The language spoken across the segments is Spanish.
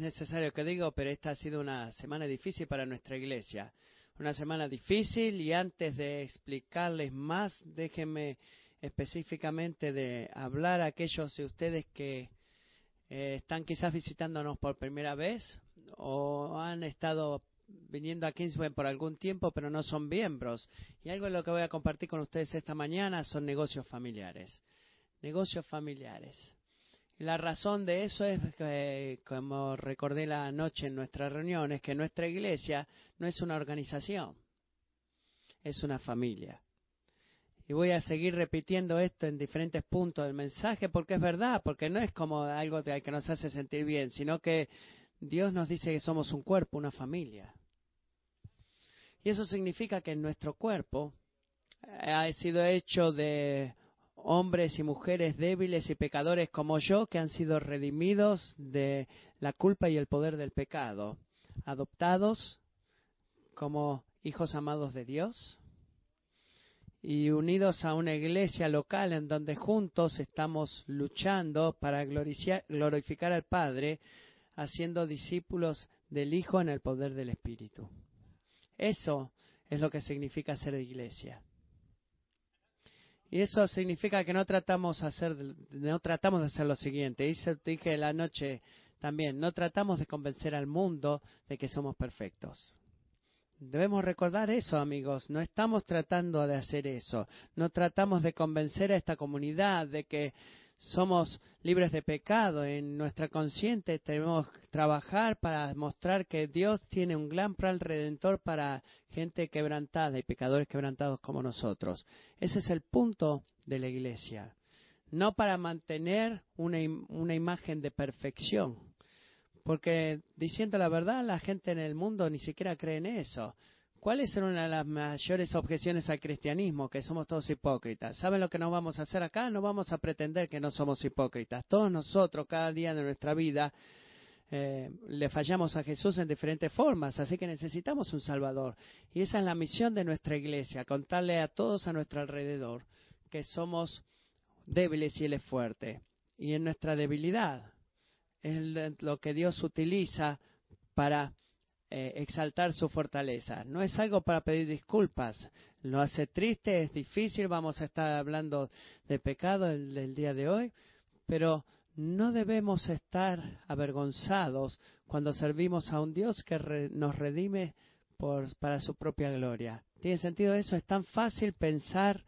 es necesario que digo, pero esta ha sido una semana difícil para nuestra iglesia. Una semana difícil y antes de explicarles más, déjenme específicamente de hablar a aquellos de ustedes que eh, están quizás visitándonos por primera vez o han estado viniendo a Kingsway por algún tiempo, pero no son miembros. Y algo de lo que voy a compartir con ustedes esta mañana son negocios familiares. Negocios familiares. La razón de eso es, que, como recordé la noche en nuestra reunión, es que nuestra iglesia no es una organización, es una familia. Y voy a seguir repitiendo esto en diferentes puntos del mensaje porque es verdad, porque no es como algo que nos hace sentir bien, sino que Dios nos dice que somos un cuerpo, una familia. Y eso significa que nuestro cuerpo eh, ha sido hecho de hombres y mujeres débiles y pecadores como yo que han sido redimidos de la culpa y el poder del pecado, adoptados como hijos amados de Dios y unidos a una iglesia local en donde juntos estamos luchando para glorificar al Padre, haciendo discípulos del Hijo en el poder del Espíritu. Eso es lo que significa ser iglesia. Y eso significa que no tratamos, hacer, no tratamos de hacer lo siguiente. Dice, dije la noche también, no tratamos de convencer al mundo de que somos perfectos. Debemos recordar eso, amigos. No estamos tratando de hacer eso. No tratamos de convencer a esta comunidad de que somos libres de pecado, en nuestra consciente tenemos que trabajar para mostrar que Dios tiene un gran plan redentor para gente quebrantada y pecadores quebrantados como nosotros. Ese es el punto de la iglesia. No para mantener una, una imagen de perfección, porque diciendo la verdad, la gente en el mundo ni siquiera cree en eso. ¿Cuáles son una de las mayores objeciones al cristianismo? Que somos todos hipócritas. ¿Saben lo que nos vamos a hacer acá? No vamos a pretender que no somos hipócritas. Todos nosotros, cada día de nuestra vida, eh, le fallamos a Jesús en diferentes formas, así que necesitamos un Salvador. Y esa es la misión de nuestra iglesia, contarle a todos a nuestro alrededor que somos débiles y Él es fuerte. Y en nuestra debilidad es lo que Dios utiliza para eh, exaltar su fortaleza. No es algo para pedir disculpas. Lo hace triste, es difícil. Vamos a estar hablando de pecado el, día de hoy, pero no debemos estar avergonzados cuando servimos a un Dios que nos redime para su propia gloria. ¿Tiene sentido eso? Es tan fácil pensar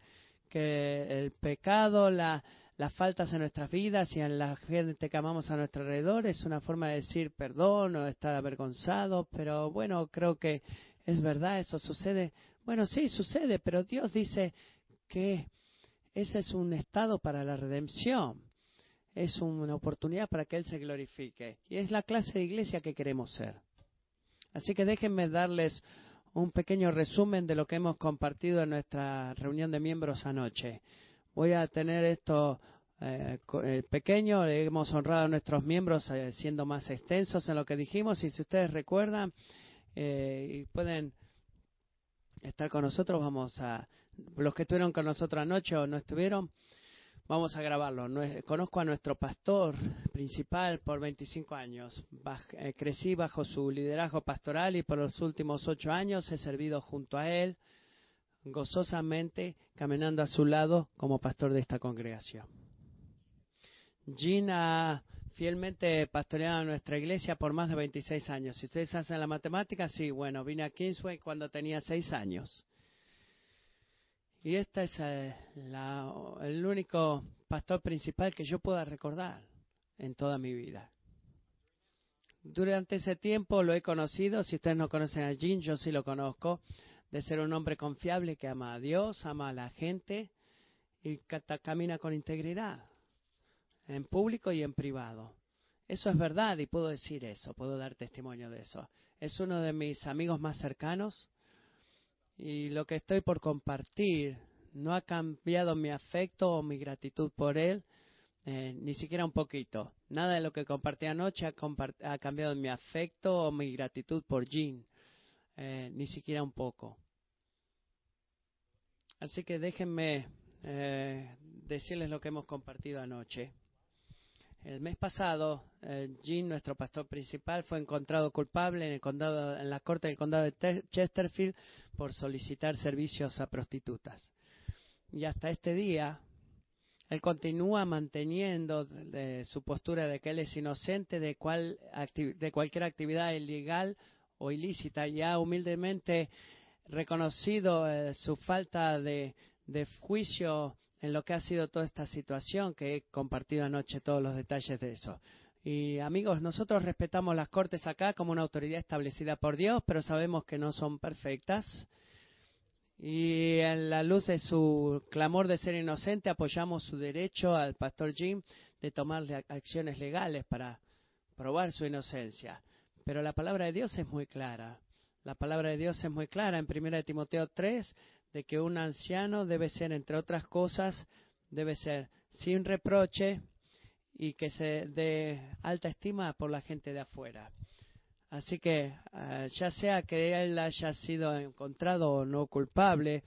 que el pecado, la, las faltas en nuestras vidas y en la gente que amamos a nuestro alrededor es una forma de decir perdón o estar avergonzado, pero bueno, creo que es verdad, eso sucede. Bueno, sí, sucede, pero Dios dice que ese es un estado para la redención, es una oportunidad para que Él se glorifique y es la clase de iglesia que queremos ser. Así que déjenme darles un pequeño resumen de lo que hemos compartido en nuestra reunión de miembros anoche voy a tener esto eh, eh, pequeño, hemos honrado a nuestros miembros eh, siendo más extensos en lo que dijimos y si ustedes recuerdan y pueden estar con nosotros, vamos a, los que estuvieron con nosotros anoche o no estuvieron, vamos a grabarlo. conozco a nuestro pastor principal por 25 años. crecí bajo su liderazgo pastoral y por los últimos ocho años he servido junto a él gozosamente caminando a su lado como pastor de esta congregación. Gina ha fielmente pastoreado nuestra iglesia por más de 26 años. Si ustedes hacen la matemática, sí, bueno, vine a Kingsway cuando tenía 6 años. Y este es eh, el único pastor principal que yo pueda recordar en toda mi vida. Durante ese tiempo lo he conocido. Si ustedes no conocen a Jean, yo sí lo conozco de ser un hombre confiable que ama a Dios, ama a la gente y camina con integridad, en público y en privado. Eso es verdad y puedo decir eso, puedo dar testimonio de eso. Es uno de mis amigos más cercanos y lo que estoy por compartir no ha cambiado mi afecto o mi gratitud por él, eh, ni siquiera un poquito. Nada de lo que compartí anoche ha, cambiado mi afecto o mi gratitud por Jean, eh, ni siquiera un poco. Así que déjenme eh, decirles lo que hemos compartido anoche. El mes pasado, eh, Jean, nuestro pastor principal, fue encontrado culpable en, el condado, en la corte del condado de Chesterfield por solicitar servicios a prostitutas. Y hasta este día, él continúa manteniendo su postura de que él es inocente de, de cualquier actividad ilegal o ilícita. Y ha humildemente reconocido eh, su falta de, de juicio en lo que ha sido toda esta situación, que he compartido anoche todos los detalles de eso. Y amigos, nosotros respetamos las cortes acá como una autoridad establecida por Dios, pero sabemos que no son perfectas. Y en la luz de su clamor de ser inocente, apoyamos su derecho al pastor Jim de tomar acciones legales para probar su inocencia. Pero la palabra de Dios es muy clara. La palabra de Dios es muy clara en 1 Timoteo 3 de que un anciano debe ser, entre otras cosas, debe ser sin reproche y que se dé alta estima por la gente de afuera. Así que, ah, ya sea que él haya sido encontrado o no culpable,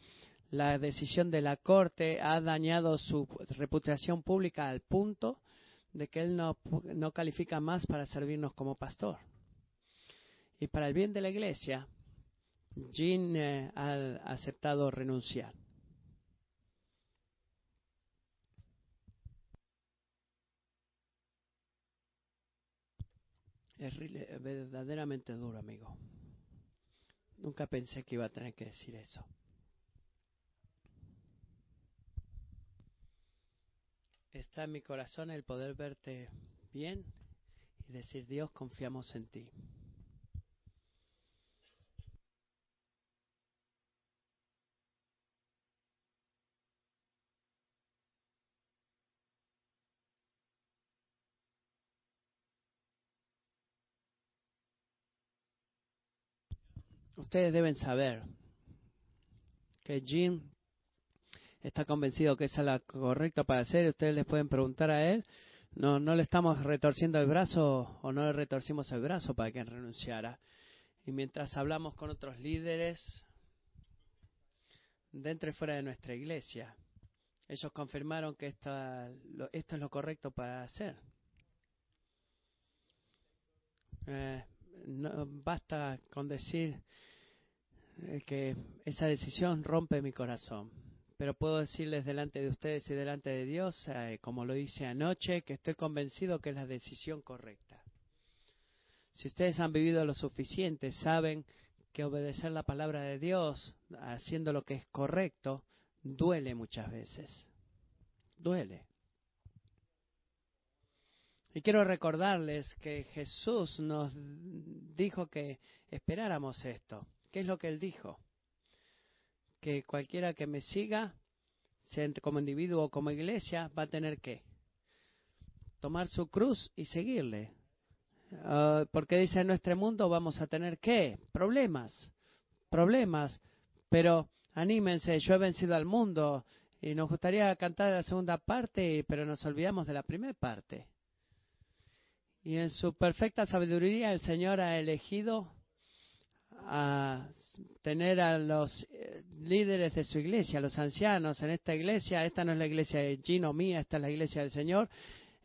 la decisión de la Corte ha dañado su reputación pública al punto de que él no, no califica más para servirnos como pastor. Y para el bien de la Iglesia, Jean eh, ha aceptado renunciar. Es verdaderamente duro, amigo. Nunca pensé que iba a tener que decir eso. Está en mi corazón el poder verte bien y decir, Dios, confiamos en ti. Ustedes deben saber que Jim está convencido que esa es la correcta para hacer. Ustedes les pueden preguntar a él. No, no le estamos retorciendo el brazo o no le retorcimos el brazo para que renunciara. Y mientras hablamos con otros líderes dentro y fuera de nuestra iglesia, ellos confirmaron que esta, esto es lo correcto para hacer. Eh, basta con decir que esa decisión rompe mi corazón. Pero puedo decirles delante de ustedes y delante de Dios, eh, como lo hice anoche, que estoy convencido que es la decisión correcta. Si ustedes han vivido lo suficiente, saben que obedecer la palabra de Dios, haciendo lo que es correcto, duele muchas veces. Duele. Y quiero recordarles que Jesús nos dijo que esperáramos esto. ¿Qué es lo que él dijo? Que cualquiera que me siga, sea como individuo o como iglesia, va a tener que tomar su cruz y seguirle. Ah, porque dice en nuestro mundo vamos a tener qué? Problemas, problemas. Pero anímense, yo he vencido al mundo y nos gustaría cantar la segunda parte, pero nos olvidamos de la primera parte. Y en su perfecta sabiduría el Señor ha elegido a tener a los eh, líderes de su iglesia, a los ancianos en esta iglesia, esta no es la iglesia de Gino mía, esta es la iglesia del Señor,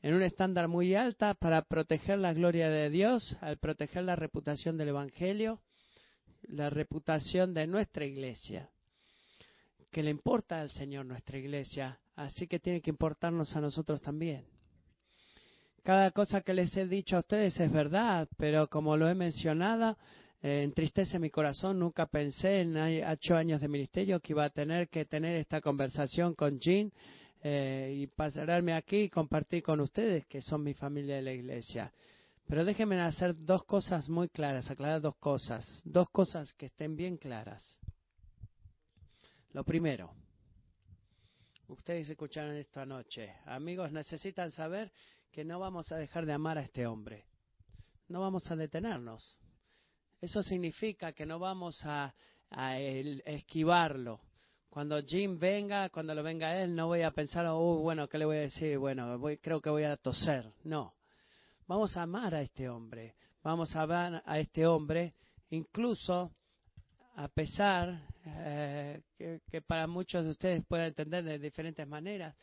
en un estándar muy alta para proteger la gloria de Dios, al proteger la reputación del Evangelio, la reputación de nuestra iglesia, que le importa al Señor nuestra iglesia, así que tiene que importarnos a nosotros también. Cada cosa que les he dicho a ustedes es verdad, pero como lo he mencionado, eh, entristece mi corazón. Nunca pensé en ocho años de ministerio que iba a tener que tener esta conversación con Jean eh, y pasarme aquí y compartir con ustedes que son mi familia de la iglesia. Pero déjenme hacer dos cosas muy claras, aclarar dos cosas, dos cosas que estén bien claras. Lo primero, ustedes escucharon esto anoche. Amigos, necesitan saber que no vamos a dejar de amar a este hombre. No vamos a detenernos. Eso significa que no vamos a, esquivarlo. Cuando Jim venga, cuando lo venga él, no voy a pensar, oh, bueno, ¿qué le voy a decir? Bueno, voy, creo que voy a toser. No. Vamos a amar a este hombre. Vamos a amar a este hombre, incluso a pesar eh, que, para muchos de ustedes pueda entender de diferentes maneras,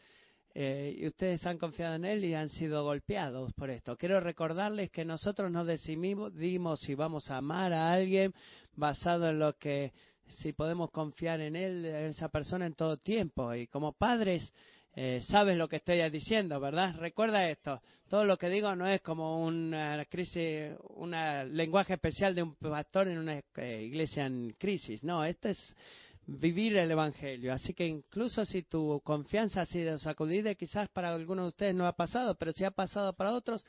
eh, y ustedes han confiado en Él y han sido golpeados por esto. Quiero recordarles que nosotros nos decidimos si vamos a amar a alguien basado en lo que, si podemos confiar en Él, en esa persona en todo tiempo. Y como padres, eh, sabes lo que estoy diciendo, ¿verdad? Recuerda esto. Todo lo que digo no es como una crisis, un lenguaje especial de un pastor en una eh, iglesia en crisis. No, esto es vivir el Evangelio. Así que incluso si tu confianza ha sido sacudida, quizás para algunos de ustedes no ha pasado, pero si ha pasado para otros,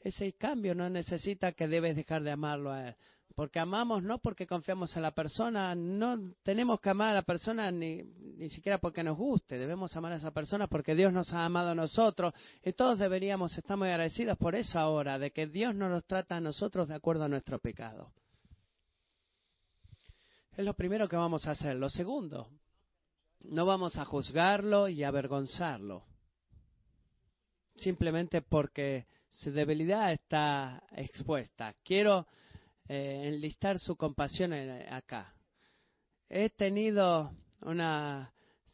ese cambio no necesita que debes dejar de amarlo a él. Porque amamos no porque confiamos en la persona, no tenemos que amar a la persona ni, ni siquiera porque nos guste, debemos amar a esa persona porque Dios nos ha amado a nosotros y todos deberíamos estar muy agradecidos por eso ahora, de que Dios no nos trata a nosotros de acuerdo a nuestro pecado. Es lo primero que vamos a hacer. Lo segundo, no vamos a juzgarlo y avergonzarlo. Simplemente porque su debilidad está expuesta. Quiero eh, enlistar su compasión acá. He tenido una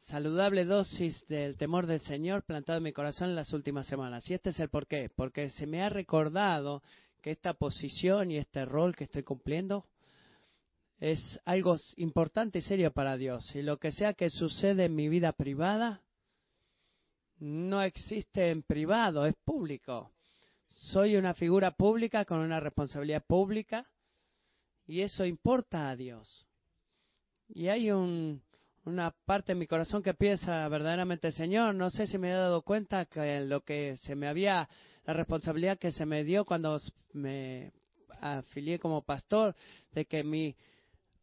saludable dosis del temor del Señor plantado en mi corazón en las últimas semanas. Y este es el porqué. Porque se me ha recordado que esta posición y este rol que estoy cumpliendo es algo importante y serio para Dios. Y lo que sea que sucede en mi vida privada, no existe en privado, es público. Soy una figura pública con una responsabilidad pública y eso importa a Dios. Y hay una parte en mi corazón que piensa verdaderamente, Señor, no sé si me he dado cuenta que lo que se me había, la responsabilidad que se me dio cuando me afilié como pastor, de que mi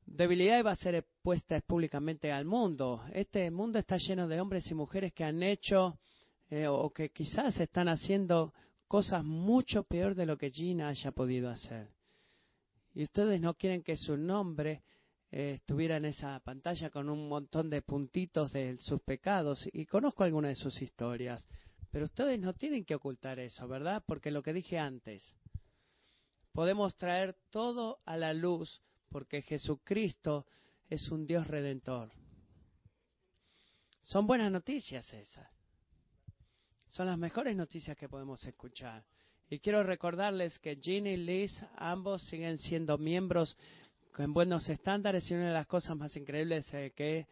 debilidad iba a ser expuesta públicamente al mundo. Este mundo está lleno de hombres y mujeres que han hecho eh, o que quizás están haciendo cosas mucho peor de lo que Gina haya podido hacer. Y ustedes no quieren que su nombre eh, estuviera en esa pantalla con un montón de puntitos de sus pecados. Y conozco algunas de sus historias. Pero ustedes no tienen que ocultar eso, ¿verdad? Porque lo que dije antes, podemos traer todo a la luz porque Jesucristo es un Dios redentor. Son buenas noticias esas. Son las mejores noticias que podemos escuchar. Y quiero recordarles que Ginny y Liz ambos siguen siendo miembros con buenos estándares y una de las cosas más increíbles eh, que,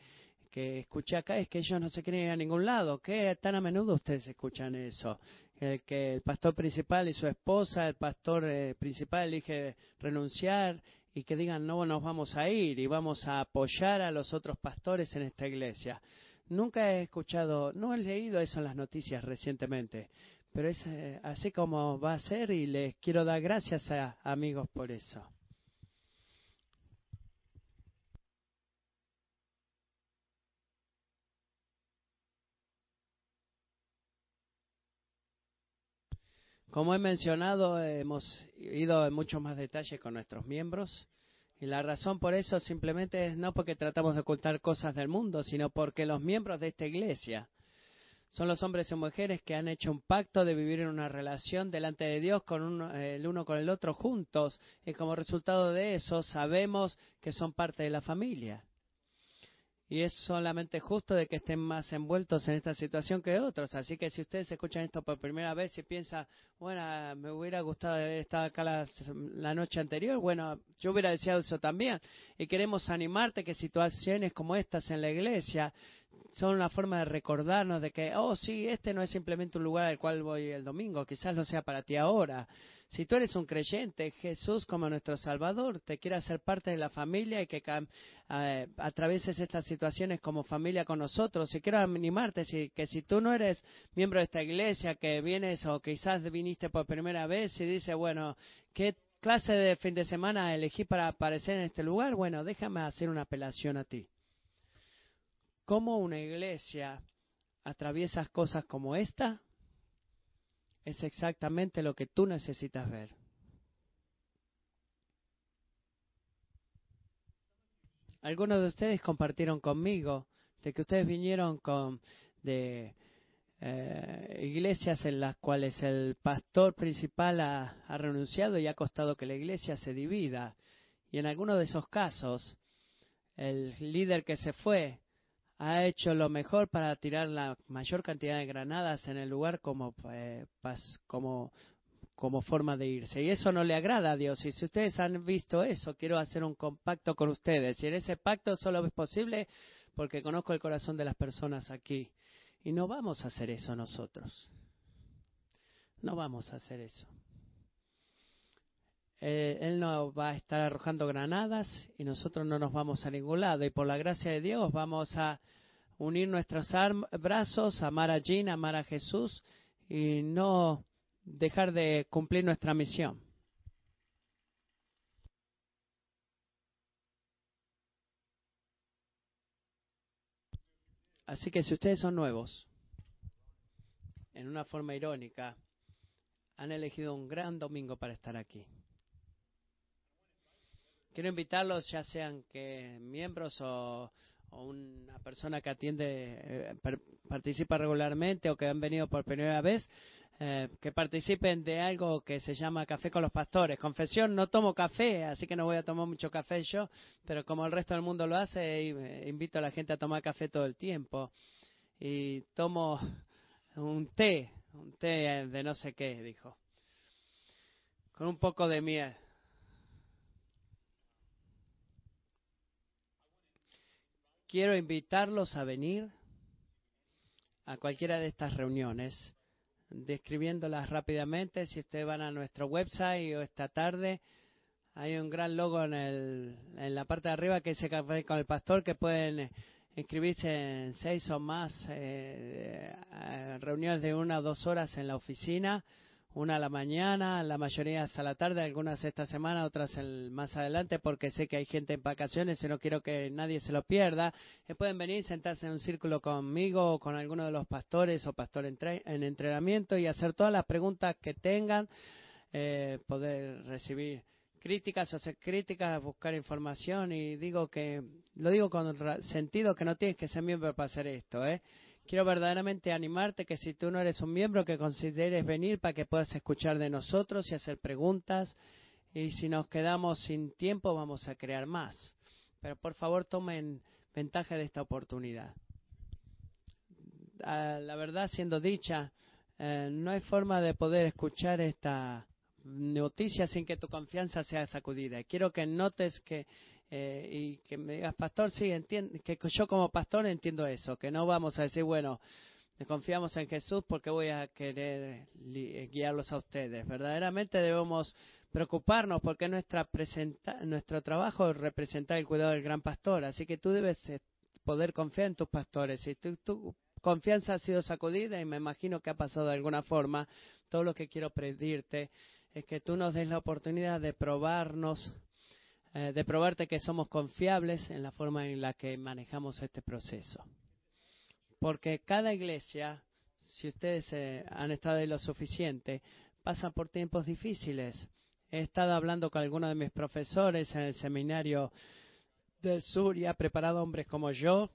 que escuché acá es que ellos no se quieren ir a ningún lado. ¿Qué tan a menudo ustedes escuchan eso? El que el pastor principal y su esposa, el pastor eh, principal elige renunciar y que digan, no nos vamos a ir y vamos a apoyar a los otros pastores en esta iglesia. Nunca he escuchado, no he leído eso en las noticias recientemente, pero es eh, así como va a ser y les quiero dar gracias a amigos por eso. Como he mencionado, hemos ido en mucho más detalle con nuestros miembros. Y la razón por eso simplemente es no porque tratamos de ocultar cosas del mundo, sino porque los miembros de esta iglesia son los hombres y mujeres que han hecho un pacto de vivir en una relación delante de Dios con el uno con el otro juntos. Y como resultado de eso sabemos que son parte de la familia y es solamente justo de que estén más envueltos en esta situación que otros. Así que si ustedes escuchan esto por primera vez y piensan, bueno, me hubiera gustado estar acá la, noche anterior, bueno, yo hubiera deseado eso también. Y queremos animarte que situaciones como estas en la iglesia son una forma de recordarnos de que, oh, sí, este no es simplemente un lugar al cual voy el domingo, quizás lo sea para ti ahora. Si tú eres un creyente, Jesús como nuestro Salvador te quiere hacer parte de la familia y que eh, atravieses estas situaciones como familia con nosotros. Y quiero animarte si, que si tú no eres miembro de esta iglesia, que vienes o quizás viniste por primera vez y dices, bueno, ¿qué clase de fin de semana elegí para aparecer en este lugar? Bueno, déjame hacer una apelación a ti. ¿Cómo una iglesia atraviesa cosas como esta? es exactamente lo que tú necesitas ver. Algunos de ustedes compartieron conmigo de que ustedes vinieron con de eh, iglesias en las cuales el pastor principal ha, ha, renunciado y ha costado que la iglesia se divida. Y en algunos de esos casos, el líder que se fue ha hecho lo mejor para tirar la mayor cantidad de granadas en el lugar como, eh, como, como forma de irse. Y eso no le agrada a Dios. Y si ustedes han visto eso, quiero hacer un compacto con ustedes. Y en ese pacto solo es posible porque conozco el corazón de las personas aquí. Y no vamos a hacer eso nosotros. No vamos a hacer eso. Eh, él no va a estar arrojando granadas y nosotros no nos vamos a ningún lado. Y por la gracia de Dios vamos a unir nuestros brazos, amar a Jean, amar a Jesús y no dejar de cumplir nuestra misión. Así que si ustedes son nuevos, en una forma irónica, han elegido un gran domingo para estar aquí. Quiero invitarlos, ya sean que miembros o, una persona que atiende, eh, participa regularmente o que han venido por primera vez, eh, que participen de algo que se llama Café con los Pastores. Confesión, no tomo café, así que no voy a tomar mucho café yo, pero como el resto del mundo lo hace, eh, invito a la gente a tomar café todo el tiempo. Y tomo un té, un té de no sé qué, dijo, con un poco de miel. Quiero invitarlos a venir a cualquiera de estas reuniones, describiéndolas rápidamente. Si ustedes van a nuestro website o esta tarde, hay un gran logo en, el, en la parte de arriba que dice Café con el Pastor, que pueden inscribirse en seis o más eh, reuniones de una o dos horas en la oficina una a la mañana, la mayoría hasta la tarde, algunas esta semana, otras el, más adelante, porque sé que hay gente en vacaciones y no quiero que nadie se lo pierda. Eh, pueden venir, sentarse en un círculo conmigo o con alguno de los pastores o pastor en, en entrenamiento y hacer todas las preguntas que tengan, eh, poder recibir críticas, hacer críticas, buscar información y digo que, lo digo con sentido que no tienes que ser miembro para hacer esto, ¿eh? Quiero verdaderamente animarte que si tú no eres un miembro, que consideres venir para que puedas escuchar de nosotros y hacer preguntas. Y si nos quedamos sin tiempo, vamos a crear más. Pero por favor, tomen ventaja de esta oportunidad. Ah, la verdad, siendo dicha, eh, no hay forma de poder escuchar esta noticia sin que tu confianza sea sacudida. Quiero que notes que eh, y que me digas, pastor, sí, entiendo, que yo como pastor entiendo eso, que no vamos a decir, bueno, confiamos en Jesús porque voy a querer guiarlos a ustedes. Verdaderamente debemos preocuparnos porque nuestra nuestro trabajo es representar el cuidado del gran pastor. Así que tú debes eh, poder confiar en tus pastores. Si tu, tu confianza ha sido sacudida y me imagino que ha pasado de alguna forma, todo lo que quiero pedirte es que tú nos des la oportunidad de probarnos eh, de probarte que somos confiables en la forma en la que manejamos este proceso. Porque cada iglesia, si ustedes eh, han estado ahí lo suficiente, pasa por tiempos difíciles. He estado hablando con algunos de mis profesores en el seminario del sur y ha preparado hombres como yo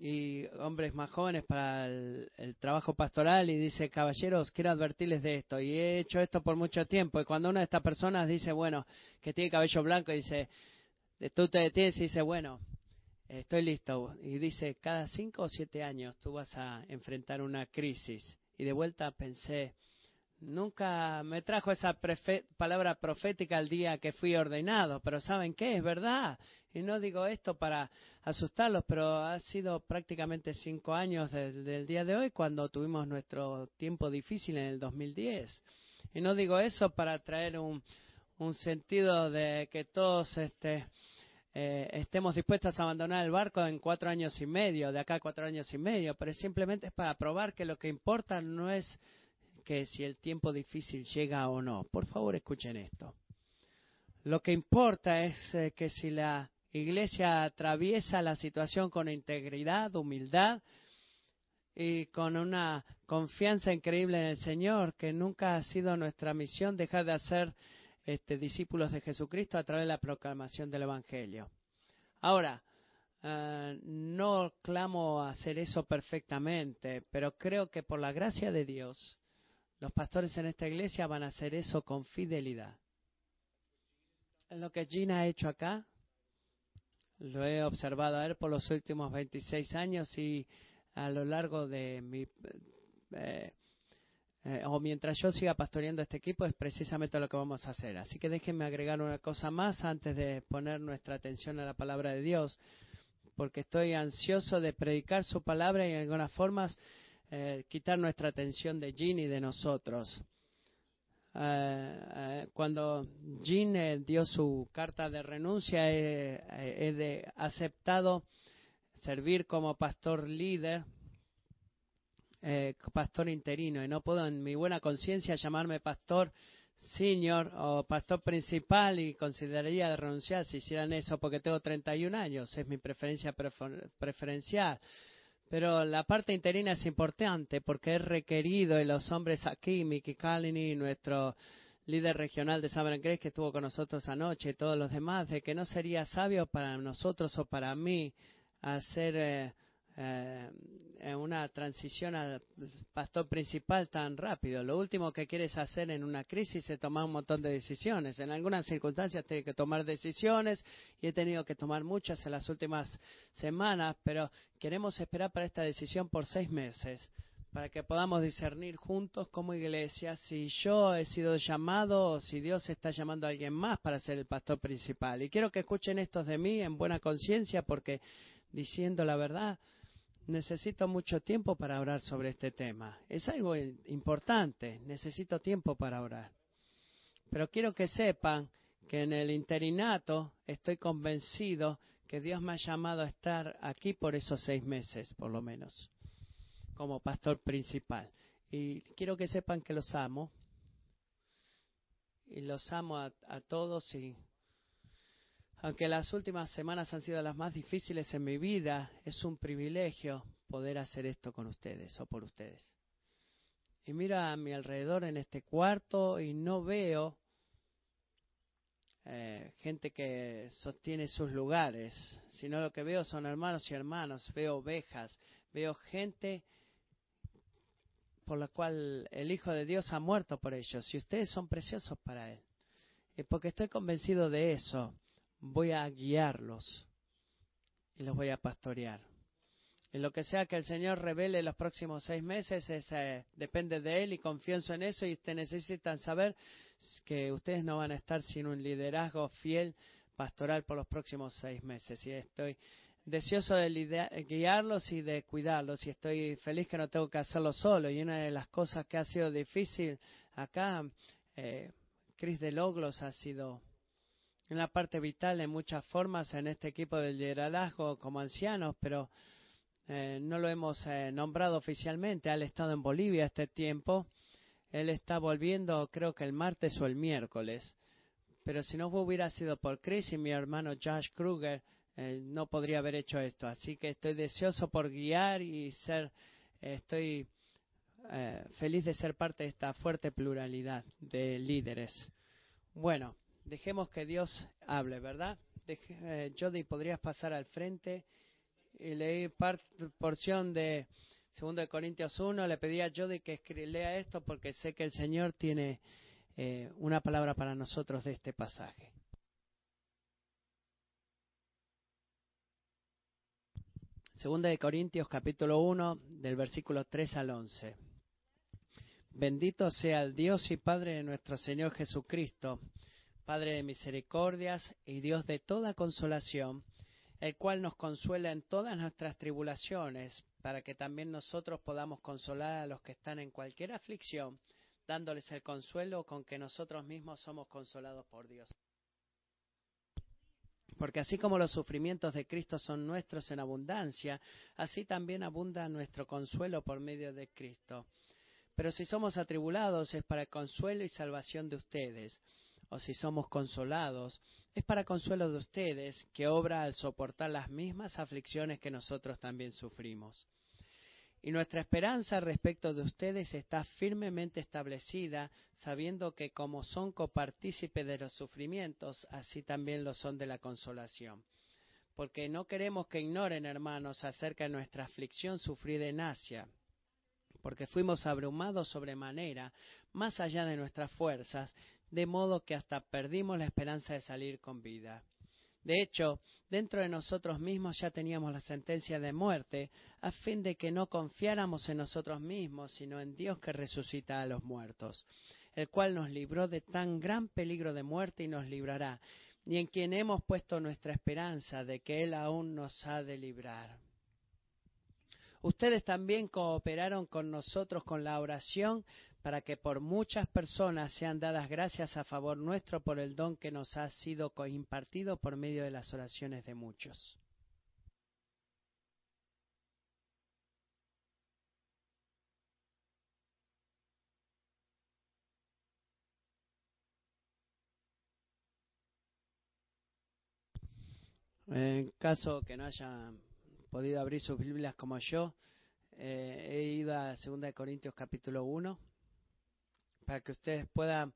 y hombres más jóvenes para el, trabajo pastoral y dice, caballeros, quiero advertirles de esto. Y he hecho esto por mucho tiempo. Y cuando una de estas personas dice, bueno, que tiene cabello blanco, dice, tú te detienes y dice, bueno, estoy listo. Y dice, cada cinco o siete años tú vas a enfrentar una crisis. Y de vuelta pensé, nunca me trajo esa palabra profética el día que fui ordenado, pero ¿saben qué? Es verdad. Y no digo esto para asustarlos, pero ha sido prácticamente cinco años desde el día de hoy cuando tuvimos nuestro tiempo difícil en el 2010. Y no digo eso para traer un, sentido de que todos este, eh, estemos dispuestos a abandonar el barco en cuatro años y medio, de acá cuatro años y medio, pero simplemente es para probar que lo que importa no es que si el tiempo difícil llega o no. Por favor, escuchen esto. Lo que importa es eh, que si la iglesia atraviesa la situación con integridad, humildad y con una confianza increíble en el Señor, que nunca ha sido nuestra misión dejar de hacer este, discípulos de Jesucristo a través de la proclamación del Evangelio. Ahora, eh, no clamo hacer eso perfectamente, pero creo que por la gracia de Dios, los pastores en esta iglesia van a hacer eso con fidelidad. Lo que Gina ha hecho acá Lo he observado a él por los últimos 26 años y a lo largo de mi eh, eh, o mientras yo siga pastoreando este equipo es precisamente lo que vamos a hacer. Así que déjenme agregar una cosa más antes de poner nuestra atención a la palabra de Dios, porque estoy ansioso de predicar su palabra y en algunas formas eh, quitar nuestra atención de Jean y de nosotros. Eh, cuando Jean dio su carta de renuncia, he de aceptado servir como pastor líder eh, pastor interino y no puedo en mi buena conciencia llamarme pastor senior o pastor principal y consideraría de renunciar si hicieran eso porque tengo 31 años, es mi preferencia preferencial. Pero la parte interina es importante porque es requerido y los hombres aquí, Mickey Kalini, nuestro líder regional de Southern Grace que estuvo con nosotros anoche y todos los demás, de que no sería sabio para nosotros o para mí hacer eh, eh, una transición al pastor principal tan rápido. Lo último que quieres hacer en una crisis es tomar un montón de decisiones. En algunas circunstancias tienes que tomar decisiones y he tenido que tomar muchas en las últimas semanas, pero queremos esperar para esta decisión por seis meses para que podamos discernir juntos como iglesia si yo he sido llamado o si Dios está llamando a alguien más para ser el pastor principal. Y quiero que escuchen estos de mí en buena conciencia porque diciendo la verdad, necesito mucho tiempo para orar sobre este tema. Es algo importante, necesito tiempo para orar. Pero quiero que sepan que en el interinato estoy convencido que Dios me ha llamado a estar aquí por esos seis meses, por lo menos, como pastor principal. Y quiero que sepan que los amo. Y los amo a, a todos y aunque las últimas semanas han sido las más difíciles en mi vida, es un privilegio poder hacer esto con ustedes o por ustedes. Y mira a mi alrededor en este cuarto y no veo eh, gente que sostiene sus lugares, sino lo que veo son hermanos y hermanos, veo ovejas, veo gente por la cual el Hijo de Dios ha muerto por ellos y ustedes son preciosos para Él. Y porque estoy convencido de eso, voy a guiarlos y los voy a pastorear. Y lo que sea que el Señor revele los próximos seis meses es, eh, depende de Él y confío en eso y ustedes necesitan saber que ustedes no van a estar sin un liderazgo fiel pastoral por los próximos seis meses. Y estoy deseoso de guiarlos y de cuidarlos y estoy feliz que no tengo que hacerlo solo. Y una de las cosas que ha sido difícil acá, eh, Cris de Loglos ha sido una parte vital en muchas formas en este equipo del liderazgo como ancianos, pero eh, no lo hemos eh, nombrado oficialmente. Él ha estado en Bolivia este tiempo. Él está volviendo, creo que el martes o el miércoles. Pero si no hubiera sido por Chris y mi hermano Josh Kruger, eh, no podría haber hecho esto. Así que estoy deseoso por guiar y ser, estoy feliz de ser parte de esta fuerte pluralidad de líderes. Bueno, Dejemos que Dios hable, ¿verdad? Eh, Jody, ¿podrías pasar al frente y leer parte, porción de 2 de Corintios 1? Le pedí a Jody que lea esto porque sé que el Señor tiene eh, una palabra para nosotros de este pasaje. Segunda de Corintios capítulo 1 del versículo 3 al 11. Bendito sea el Dios y Padre de nuestro Señor Jesucristo Padre de misericordias y Dios de toda consolación, el cual nos consuela en todas nuestras tribulaciones, para que también nosotros podamos consolar a los que están en cualquier aflicción, dándoles el consuelo con que nosotros mismos somos consolados por Dios. Porque así como los sufrimientos de Cristo son nuestros en abundancia, así también abunda nuestro consuelo por medio de Cristo. Pero si somos atribulados es para el consuelo y salvación de ustedes o si somos consolados, es para consuelo de ustedes, que obra al soportar las mismas aflicciones que nosotros también sufrimos. Y nuestra esperanza respecto de ustedes está firmemente establecida, sabiendo que como son copartícipes de los sufrimientos, así también lo son de la consolación. Porque no queremos que ignoren, hermanos, acerca de nuestra aflicción sufrida en Asia, porque fuimos abrumados sobremanera, más allá de nuestras fuerzas, de modo que hasta perdimos la esperanza de salir con vida. De hecho, dentro de nosotros mismos ya teníamos la sentencia de muerte, a fin de que no confiáramos en nosotros mismos, sino en Dios que resucita a los muertos, el cual nos libró de tan gran peligro de muerte y nos librará, y en quien hemos puesto nuestra esperanza de que Él aún nos ha de librar. Ustedes también cooperaron con nosotros con la oración para que por muchas personas sean dadas gracias a favor nuestro por el don que nos ha sido impartido por medio de las oraciones de muchos. En caso que no haya podido abrir sus Biblias como yo, eh, he ido a 2 Corintios capítulo 1 para que ustedes puedan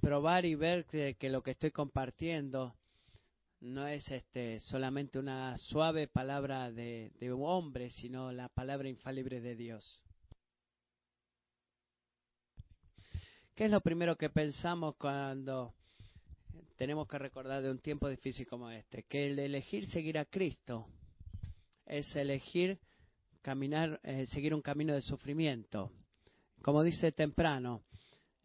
probar y ver que, que, lo que estoy compartiendo no es este solamente una suave palabra de, de un hombre, sino la palabra infalible de Dios. ¿Qué es lo primero que pensamos cuando tenemos que recordar de un tiempo difícil como este? Que el elegir seguir a Cristo es elegir caminar, eh, seguir un camino de sufrimiento. Como dice temprano,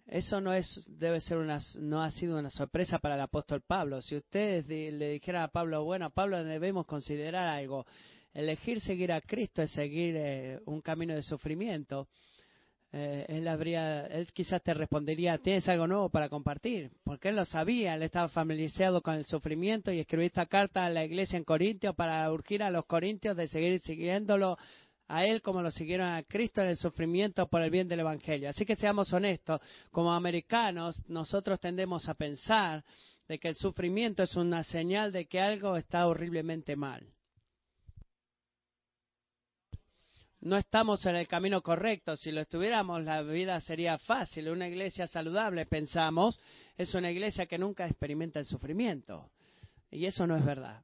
eso no es, debe ser una, no ha sido una sorpresa para el apóstol Pablo. Si ustedes le dijeran a Pablo, bueno, Pablo debemos considerar algo, elegir seguir a Cristo es seguir eh, un camino de sufrimiento. Eh, él habría, él quizás te respondería, ¿tienes algo nuevo para compartir? Porque él lo sabía, él estaba familiarizado con el sufrimiento y escribió esta carta a la iglesia en Corintios para urgir a los corintios de seguir siguiéndolo a Él como lo siguieron a Cristo en el sufrimiento por el bien del Evangelio. Así que seamos honestos, como americanos nosotros tendemos a pensar de que el sufrimiento es una señal de que algo está horriblemente mal. No estamos en el camino correcto. Si lo estuviéramos, la vida sería fácil. Una iglesia saludable, pensamos, es una iglesia que nunca experimenta el sufrimiento. Y eso no es verdad.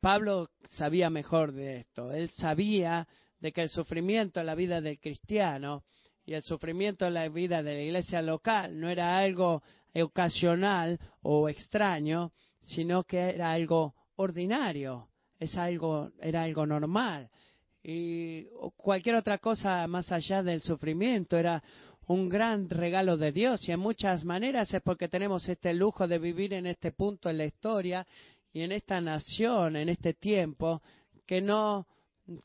Pablo sabía mejor de esto. Él sabía de que el sufrimiento en la vida del cristiano y el sufrimiento en la vida de la iglesia local no era algo ocasional o extraño, sino que era algo ordinario, es algo, era algo normal. Y cualquier otra cosa más allá del sufrimiento. Era un gran regalo de Dios y en muchas maneras es porque tenemos este lujo de vivir en este punto en la historia y en esta nación, en este tiempo, que no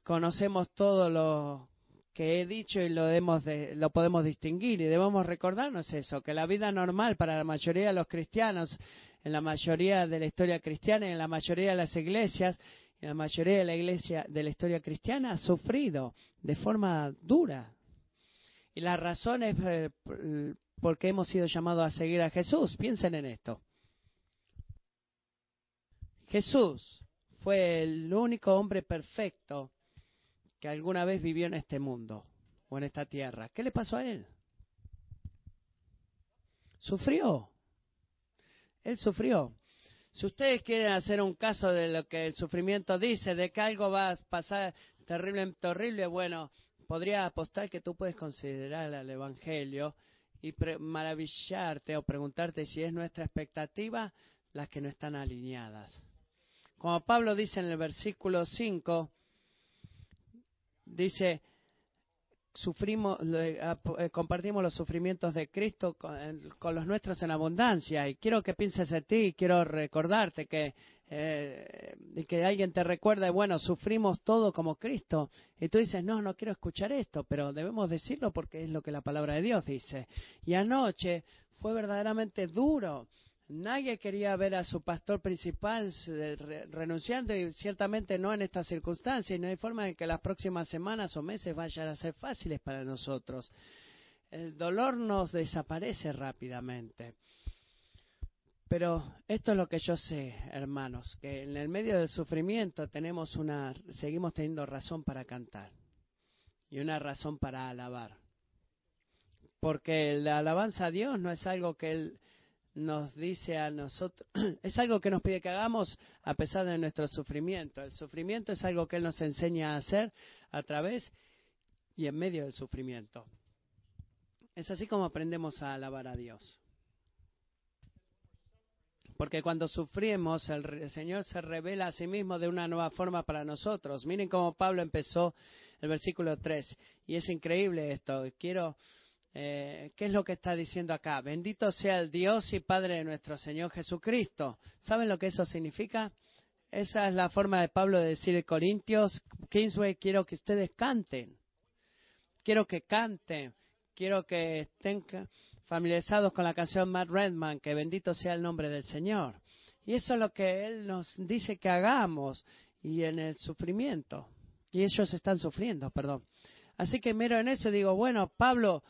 conocemos todo lo que he dicho y lo, lo podemos distinguir. Y debemos recordarnos eso, que la vida normal para la mayoría de los cristianos, en la mayoría de la historia cristiana y en la mayoría de las iglesias, la mayoría de la iglesia de la historia cristiana ha sufrido de forma dura. Y la razón es eh, porque hemos sido llamados a seguir a Jesús. Piensen en esto. Jesús fue el único hombre perfecto que alguna vez vivió en este mundo o en esta tierra. ¿Qué le pasó a él? Sufrió. Él sufrió. Si ustedes quieren hacer un caso de lo que el sufrimiento dice, de que algo va a pasar terrible, terrible, bueno, podría apostar que tú puedes considerar el Evangelio y maravillarte o preguntarte si es nuestra expectativa las que no están alineadas. Como Pablo dice en el versículo 5, dice, sufrimos, ah, eh, compartimos los sufrimientos de Cristo con, los nuestros en abundancia. Y quiero que pienses en ti, quiero recordarte que, eh, que alguien te recuerde, bueno, sufrimos todo como Cristo. Y tú dices, no, no quiero escuchar esto, pero debemos decirlo porque es lo que la palabra de Dios dice. Y anoche fue verdaderamente duro Nadie quería ver a su pastor principal renunciando y ciertamente no en estas circunstancias. Y no hay forma de que las próximas semanas o meses vayan a ser fáciles para nosotros. El dolor nos desaparece rápidamente. Pero esto es lo que yo sé, hermanos, que en el medio del sufrimiento tenemos una, seguimos teniendo razón para cantar y una razón para alabar. Porque la alabanza a Dios no es algo que Él nos dice a nosotros, es algo que nos pide que hagamos a pesar de nuestro sufrimiento. El sufrimiento es algo que Él nos enseña a hacer a través y en medio del sufrimiento. Es así como aprendemos a alabar a Dios. porque cuando sufrimos el, Señor se revela a sí mismo de una nueva forma para nosotros. Miren cómo Pablo empezó el versículo 3 y es increíble esto. Quiero, eh, ¿qué es lo que está diciendo acá? Bendito sea el Dios y Padre de nuestro Señor Jesucristo. ¿Saben lo que eso significa? Esa es la forma de Pablo de decir Corintios, Kingsway, quiero que ustedes canten. Quiero que canten. Quiero que estén familiarizados con la canción Matt Redman, que bendito sea el nombre del Señor. Y eso es lo que Él nos dice que hagamos y en el sufrimiento. Y ellos están sufriendo, perdón. Así que miro en eso y digo, bueno, Pablo,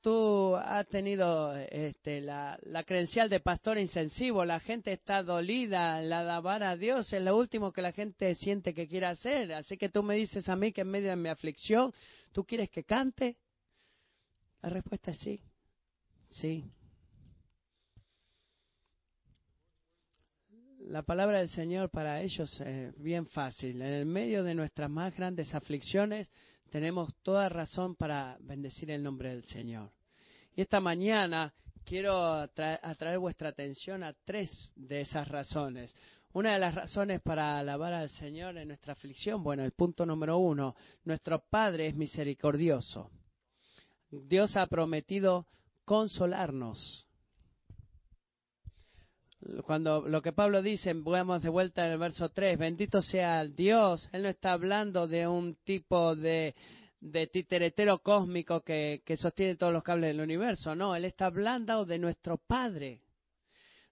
tú has tenido este, la, la, credencial de pastor insensivo, la gente está dolida, la dabar a Dios es lo último que la gente siente que quiere hacer. Así que tú me dices a mí que en medio de mi aflicción, ¿tú quieres que cante? La respuesta es sí, sí. La palabra del Señor para ellos es bien fácil. En el medio de nuestras más grandes aflicciones, tenemos toda razón para bendecir el nombre del Señor. Y esta mañana quiero atraer vuestra atención a tres de esas razones. Una de las razones para alabar al Señor en nuestra aflicción, bueno, el punto número uno, nuestro Padre es misericordioso. Dios ha prometido consolarnos. Cuando lo que Pablo dice, vamos de vuelta en el verso 3, bendito sea Dios, Él no está hablando de un tipo de, titeretero cósmico que, que sostiene todos los cables del universo, no, Él está hablando de nuestro Padre,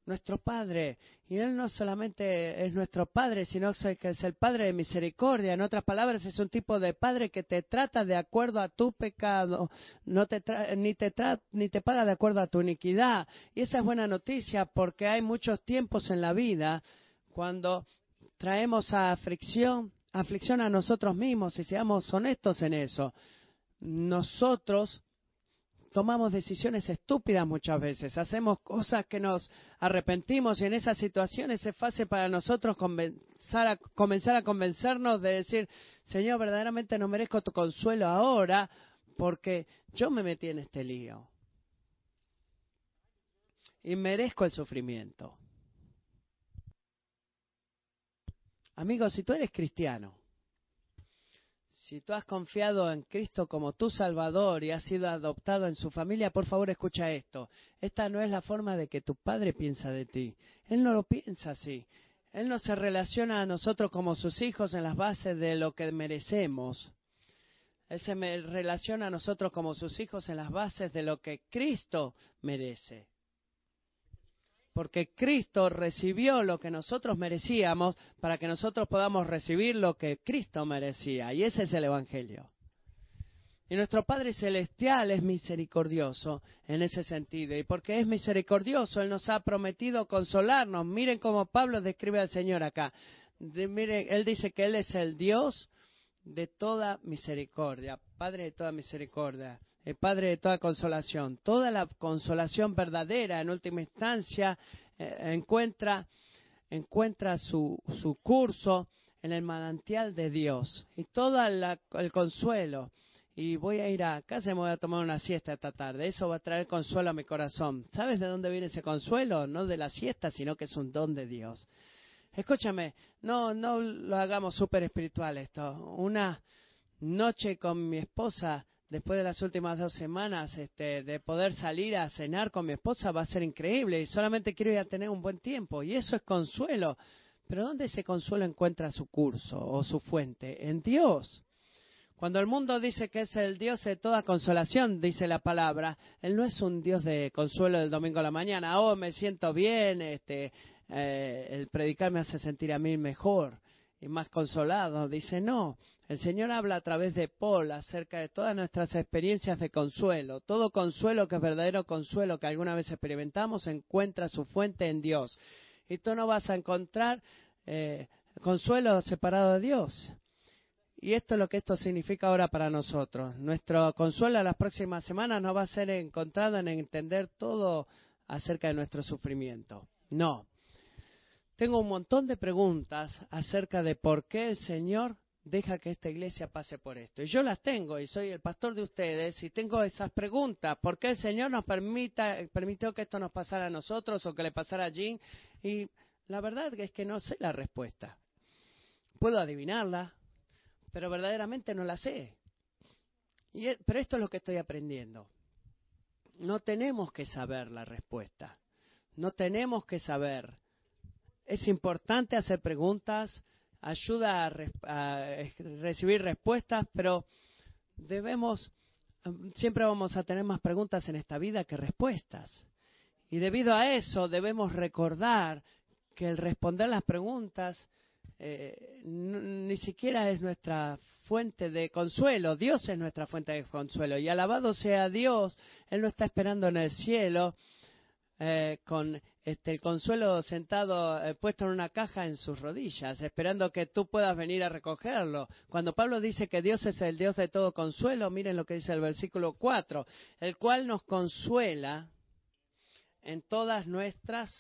nuestro Padre. Y Él no solamente es nuestro Padre, sino que es el Padre de misericordia. En otras palabras, es un tipo de Padre que te trata de acuerdo a tu pecado, no te ni, te ni te paga de acuerdo a tu iniquidad. Y esa es buena noticia porque hay muchos tiempos en la vida cuando traemos a aflicción, aflicción a nosotros mismos y seamos honestos en eso. Nosotros tomamos decisiones estúpidas muchas veces, hacemos cosas que nos arrepentimos y en esas situaciones es fácil para nosotros comenzar a, comenzar a convencernos de decir, Señor, verdaderamente no merezco tu consuelo ahora porque yo me metí en este lío y merezco el sufrimiento. Amigos, si tú eres cristiano, si tú has confiado en Cristo como tu Salvador y has sido adoptado en su familia, por favor escucha esto. Esta no es la forma de que tu Padre piensa de ti. Él no lo piensa así. Él no se relaciona a nosotros como sus hijos en las bases de lo que merecemos. Él se relaciona a nosotros como sus hijos en las bases de lo que Cristo merece porque Cristo recibió lo que nosotros merecíamos para que nosotros podamos recibir lo que Cristo merecía. Y ese es el Evangelio. Y nuestro Padre Celestial es misericordioso en ese sentido. Y porque es misericordioso, Él nos ha prometido consolarnos. Miren cómo Pablo describe al Señor acá. miren, Él dice que Él es el Dios de toda misericordia, Padre de toda misericordia el Padre de toda consolación. Toda la consolación verdadera, en última instancia, eh, encuentra, encuentra su, su, curso en el manantial de Dios. Y todo el consuelo. Y voy a ir a casa y me voy a tomar una siesta esta tarde. Eso va a traer consuelo a mi corazón. ¿Sabes de dónde viene ese consuelo? No de la siesta, sino que es un don de Dios. Escúchame, no, no lo hagamos súper espiritual esto. Una noche con mi esposa después de las últimas dos semanas este, de poder salir a cenar con mi esposa va a ser increíble y solamente quiero ir a tener un buen tiempo y eso es consuelo. Pero ¿dónde ese consuelo encuentra su curso o su fuente? En Dios. Cuando el mundo dice que es el Dios de toda consolación, dice la palabra, Él no es un Dios de consuelo del domingo a la mañana, oh, me siento bien, este, eh, el predicar me hace sentir a mí mejor y más consolado. Dice, no, el Señor habla a través de Paul acerca de todas nuestras experiencias de consuelo. Todo consuelo que es verdadero consuelo que alguna vez experimentamos encuentra su fuente en Dios. Y tú no vas a encontrar eh, consuelo separado de Dios. Y esto es lo que esto significa ahora para nosotros. Nuestro consuelo en las próximas semanas no va a ser encontrado en entender todo acerca de nuestro sufrimiento. No. Tengo un montón de preguntas acerca de por qué el Señor deja que esta iglesia pase por esto. Y yo las tengo y soy el pastor de ustedes y tengo esas preguntas. ¿Por qué el Señor nos permita, permitió que esto nos pasara a nosotros o que le pasara a Jean y la verdad es que no sé la respuesta. Puedo adivinarla, pero verdaderamente no la sé. Y, pero esto es lo que estoy aprendiendo. No tenemos que saber la respuesta. No tenemos que saber. Es importante hacer preguntas, ayuda a, recibir respuestas, pero debemos, siempre vamos a tener más preguntas en esta vida que respuestas. Y debido a eso debemos recordar que el responder las preguntas eh, ni siquiera es nuestra fuente de consuelo. Dios es nuestra fuente de consuelo. Y alabado sea Dios, Él no está esperando en el cielo eh, con este, el consuelo sentado, eh, puesto en una caja en sus rodillas, esperando que tú puedas venir a recogerlo. Cuando Pablo dice que Dios es el Dios de todo consuelo, miren lo que dice el versículo 4, el cual nos consuela en todas nuestras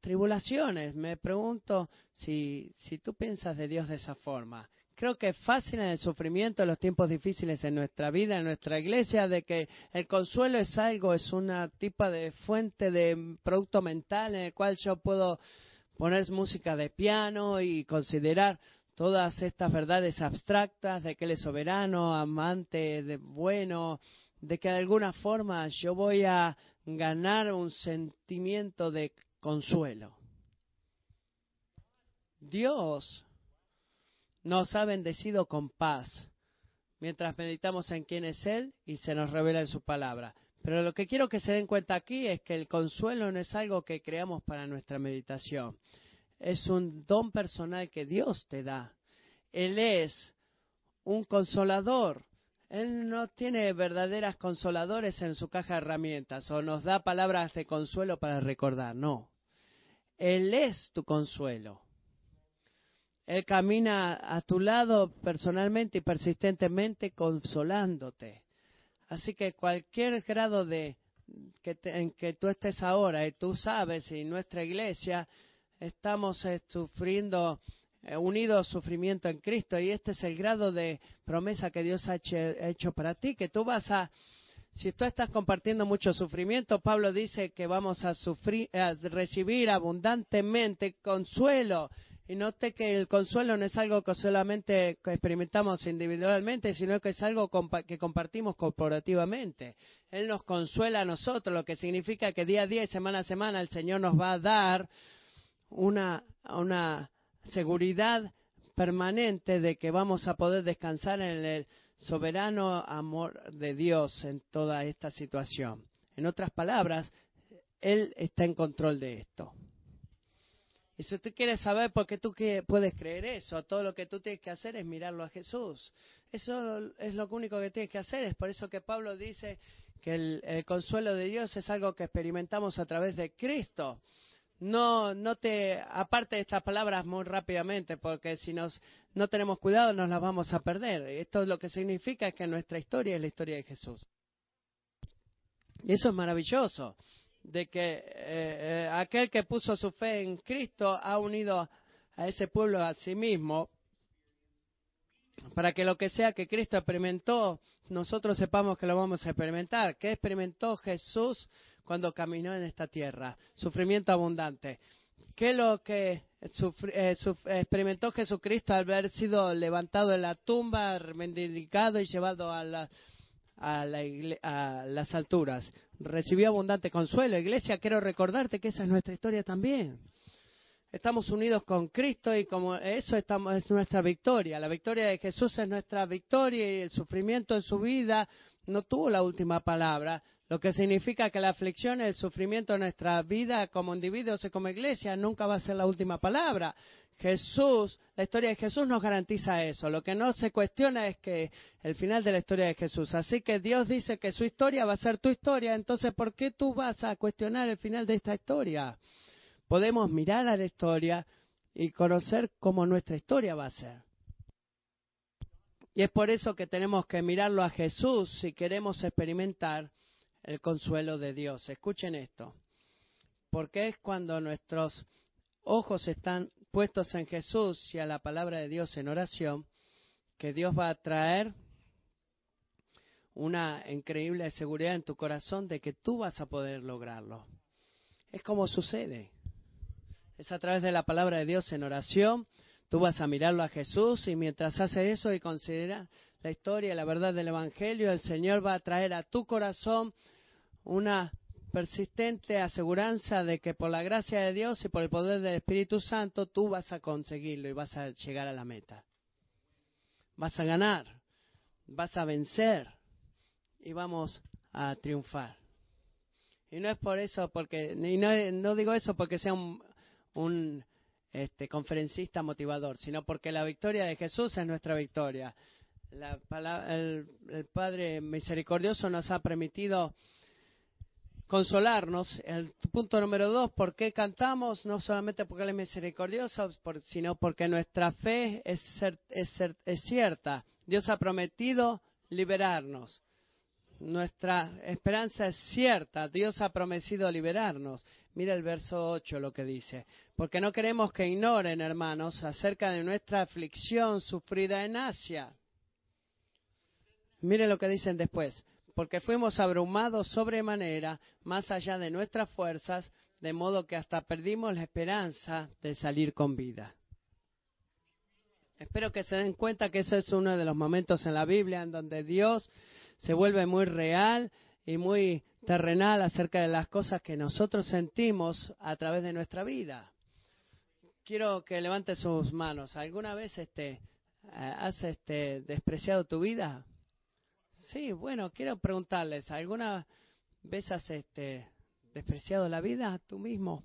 tribulaciones. Me pregunto si, si tú piensas de Dios de esa forma. Creo que es fácil en el sufrimiento, en los tiempos difíciles en nuestra vida, en nuestra iglesia, de que el consuelo es algo, es una tipo de fuente de producto mental en el cual yo puedo poner música de piano y considerar todas estas verdades abstractas de que Él es soberano, amante, de bueno, de que de alguna forma yo voy a ganar un sentimiento de consuelo. Dios nos ha bendecido con paz mientras meditamos en quién es Él y se nos revela en su palabra. Pero lo que quiero que se den cuenta aquí es que el consuelo no es algo que creamos para nuestra meditación. Es un don personal que Dios te da. Él es un consolador. Él no tiene verdaderas consoladores en su caja de herramientas o nos da palabras de consuelo para recordar. No. Él es tu consuelo. Él camina a tu lado personalmente y persistentemente consolándote. Así que cualquier grado de que en que tú estés ahora, y tú sabes, y nuestra iglesia estamos eh, sufriendo, eh, unidos sufrimiento en Cristo, y este es el grado de promesa que Dios ha hecho, para ti, que tú vas a, si tú estás compartiendo mucho sufrimiento, Pablo dice que vamos a sufrir, a recibir abundantemente consuelo y note que el consuelo no es algo que solamente experimentamos individualmente, sino que es algo que compartimos corporativamente. Él nos consuela a nosotros, lo que significa que día a día y semana a semana el Señor nos va a dar una, una seguridad permanente de que vamos a poder descansar en el soberano amor de Dios en toda esta situación. En otras palabras, Él está en control de esto. Y si tú quieres saber por qué tú puedes creer eso, todo lo que tú tienes que hacer es mirarlo a Jesús. Eso es lo único que tienes que hacer. Es por eso que Pablo dice que el, consuelo de Dios es algo que experimentamos a través de Cristo. No, no te aparte de estas palabras muy rápidamente, porque si nos, no tenemos cuidado nos las vamos a perder. Esto lo que significa es que nuestra historia es la historia de Jesús. Y eso es maravilloso de que eh, eh, aquel que puso su fe en Cristo ha unido a ese pueblo a sí mismo para que lo que sea que Cristo experimentó, nosotros sepamos que lo vamos a experimentar. ¿Qué experimentó Jesús cuando caminó en esta tierra? Sufrimiento abundante. ¿Qué es lo que eh, experimentó Jesucristo al haber sido levantado en la tumba, reivindicado y llevado a la, a, las alturas. Recibió abundante consuelo. Iglesia, quiero recordarte que esa es nuestra historia también. Estamos unidos con Cristo y como eso estamos, es nuestra victoria. La victoria de Jesús es nuestra victoria y el sufrimiento en su vida no tuvo la última palabra, lo que significa que la aflicción, el sufrimiento en nuestra vida como individuos y como iglesia nunca va a ser la última palabra. Jesús, la historia de Jesús nos garantiza eso. Lo que no se cuestiona es que el final de la historia de Jesús. Así que Dios dice que su historia va a ser tu historia. Entonces, ¿por qué tú vas a cuestionar el final de esta historia? Podemos mirar a la historia y conocer cómo nuestra historia va a ser. Y es por eso que tenemos que mirarlo a Jesús si queremos experimentar el consuelo de Dios. Escuchen esto. Porque es cuando nuestros ojos están puestos en Jesús y a la palabra de Dios en oración, que Dios va a traer una increíble seguridad en tu corazón de que tú vas a poder lograrlo. Es como sucede. es a través de la palabra de Dios en oración. Tú vas a mirarlo a Jesús y mientras hace eso y considera la historia y la verdad del Evangelio, el Señor va a traer a tu corazón una persistente aseguranza de que por la gracia de Dios y por el poder del Espíritu Santo tú vas a conseguirlo y vas a llegar a la meta. Vas a ganar, vas a vencer y vamos a triunfar. Y no es por eso, porque, y no, digo eso porque sea un, este, conferencista motivador, sino porque la victoria de Jesús es nuestra victoria. el, el Padre misericordioso nos ha permitido consolarnos. El punto número dos, ¿por qué cantamos? No solamente porque Él es misericordioso, sino porque nuestra fe es, es cierta. Dios ha prometido liberarnos. Nuestra esperanza es cierta. Dios ha prometido liberarnos. Mira el verso 8 lo que dice. Porque no queremos que ignoren, hermanos, acerca de nuestra aflicción sufrida en Asia. Mire lo que dicen después porque fuimos abrumados sobremanera, más allá de nuestras fuerzas, de modo que hasta perdimos la esperanza de salir con vida. Espero que se den cuenta que ese es uno de los momentos en la Biblia en donde Dios se vuelve muy real y muy terrenal acerca de las cosas que nosotros sentimos a través de nuestra vida. Quiero que levante sus manos. ¿Alguna vez este, eh, has este, despreciado tu vida? Sí, bueno, quiero preguntarles, ¿alguna vez has este, despreciado la vida tú mismo?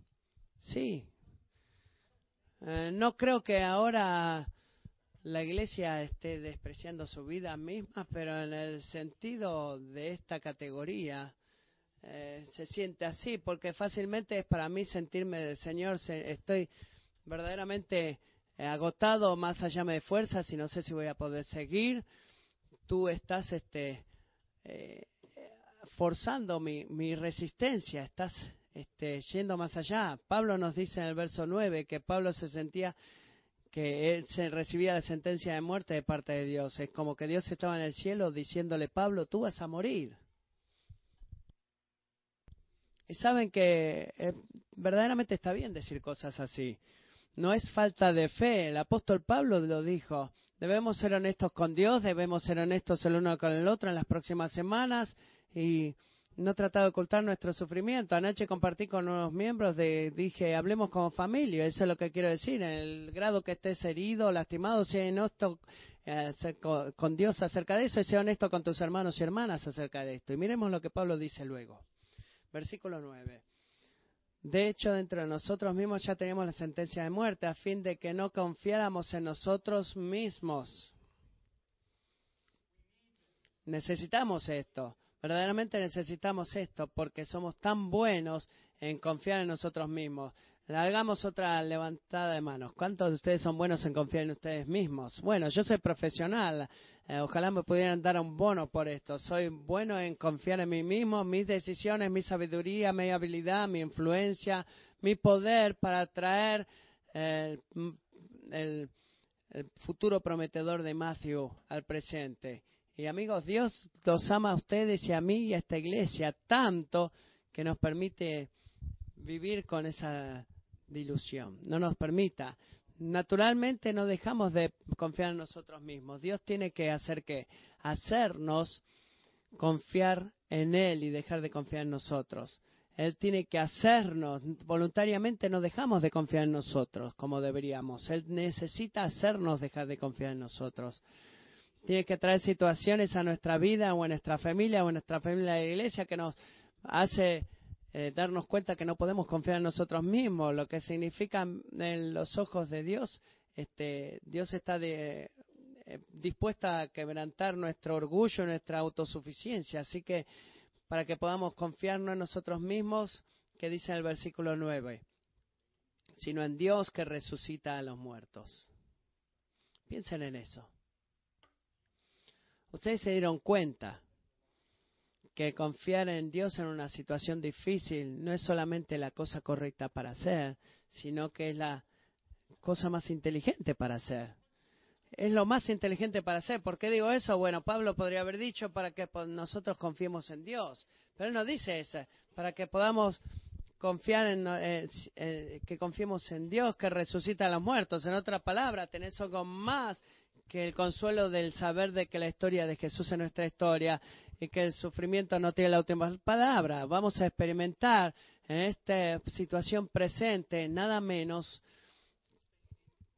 Sí. Eh, no creo que ahora la iglesia esté despreciando su vida misma, pero en el sentido de esta categoría eh, se siente así, porque fácilmente es para mí sentirme Señor, estoy verdaderamente agotado, más allá de fuerzas y no sé si voy a poder seguir tú estás este, eh, forzando mi, resistencia, estás este, yendo más allá. Pablo nos dice en el verso 9 que Pablo se sentía que él se recibía la sentencia de muerte de parte de Dios. Es como que Dios estaba en el cielo diciéndole, Pablo, tú vas a morir. Y saben que eh, verdaderamente está bien decir cosas así. No es falta de fe. El apóstol Pablo lo dijo. Debemos ser honestos con Dios, debemos ser honestos el uno con el otro en las próximas semanas y no tratar de ocultar nuestro sufrimiento. Anoche compartí con unos miembros de, dije, hablemos como familia, eso es lo que quiero decir, en el grado que estés herido, lastimado, sea honesto eh, con Dios acerca de eso y sea honesto con tus hermanos y hermanas acerca de esto. Y miremos lo que Pablo dice luego. Versículo 9. De hecho, dentro de nosotros mismos ya tenemos la sentencia de muerte a fin de que no confiáramos en nosotros mismos. Necesitamos esto, verdaderamente necesitamos esto porque somos tan buenos en confiar en nosotros mismos. Hagamos otra levantada de manos. ¿Cuántos de ustedes son buenos en confiar en ustedes mismos? Bueno, yo soy profesional. Eh, ojalá me pudieran dar un bono por esto. Soy bueno en confiar en mí mismo, mis decisiones, mi sabiduría, mi habilidad, mi influencia, mi poder para atraer eh, el, el futuro prometedor de Matthew al presente. Y amigos, Dios los ama a ustedes y a mí y a esta iglesia tanto que nos permite vivir con esa ilusión, no nos permita. Naturalmente no dejamos de confiar en nosotros mismos. Dios tiene que hacer que hacernos confiar en Él y dejar de confiar en nosotros. Él tiene que hacernos, voluntariamente no dejamos de confiar en nosotros como deberíamos. Él necesita hacernos dejar de confiar en nosotros. Tiene que traer situaciones a nuestra vida o a nuestra familia o a nuestra familia de la iglesia que nos hace eh, darnos cuenta que no podemos confiar en nosotros mismos, lo que significa en los ojos de Dios, este, Dios está de, eh, dispuesta a quebrantar nuestro orgullo, nuestra autosuficiencia. Así que para que podamos confiarnos en nosotros mismos, que dice en el versículo 9, sino en Dios que resucita a los muertos. Piensen en eso. Ustedes se dieron cuenta que confiar en Dios en una situación difícil no es solamente la cosa correcta para hacer, sino que es la cosa más inteligente para hacer. Es lo más inteligente para hacer. ¿Por qué digo eso? Bueno, Pablo podría haber dicho para que nosotros confiemos en Dios, pero él no dice eso, para que podamos confiar en, eh, eh, que confiemos en Dios que resucita a los muertos. En otra palabra, tenés algo más que el consuelo del saber de que la historia de Jesús es nuestra historia y que el sufrimiento no tiene la última palabra. Vamos a experimentar en esta situación presente nada menos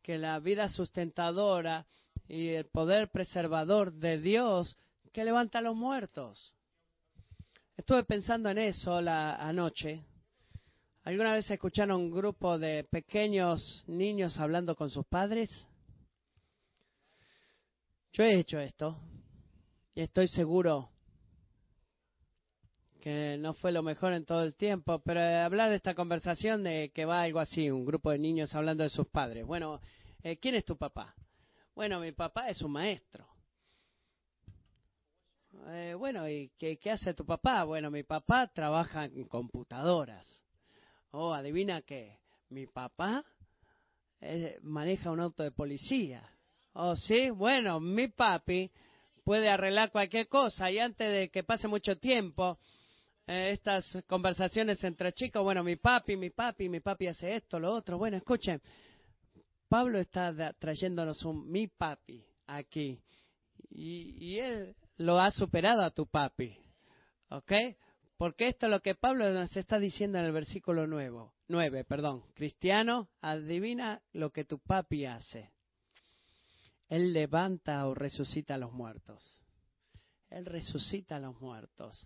que la vida sustentadora y el poder preservador de Dios que levanta a los muertos. Estuve pensando en eso la anoche. ¿Alguna vez escucharon un grupo de pequeños niños hablando con sus padres? Yo he hecho esto y estoy seguro que no fue lo mejor en todo el tiempo, pero hablar de esta conversación de que va algo así, un grupo de niños hablando de sus padres. Bueno, eh, ¿quién es tu papá? Bueno, mi papá es un maestro. Eh, bueno, ¿y qué, hace tu papá? Bueno, mi papá trabaja en computadoras. Oh, adivina qué, mi papá eh, maneja un auto de policía. Oh, sí, bueno, mi papi puede arreglar cualquier cosa y antes de que pase mucho tiempo, eh, estas conversaciones entre chicos, bueno, mi papi, mi papi, mi papi hace esto, lo otro. Bueno, escuchen, Pablo está trayéndonos un mi papi aquí y, él lo ha superado a tu papi, ¿ok? Porque esto es lo que Pablo nos está diciendo en el versículo nuevo, 9, perdón. Cristiano, adivina lo que tu papi hace. Él levanta o resucita a los muertos. Él resucita a los muertos.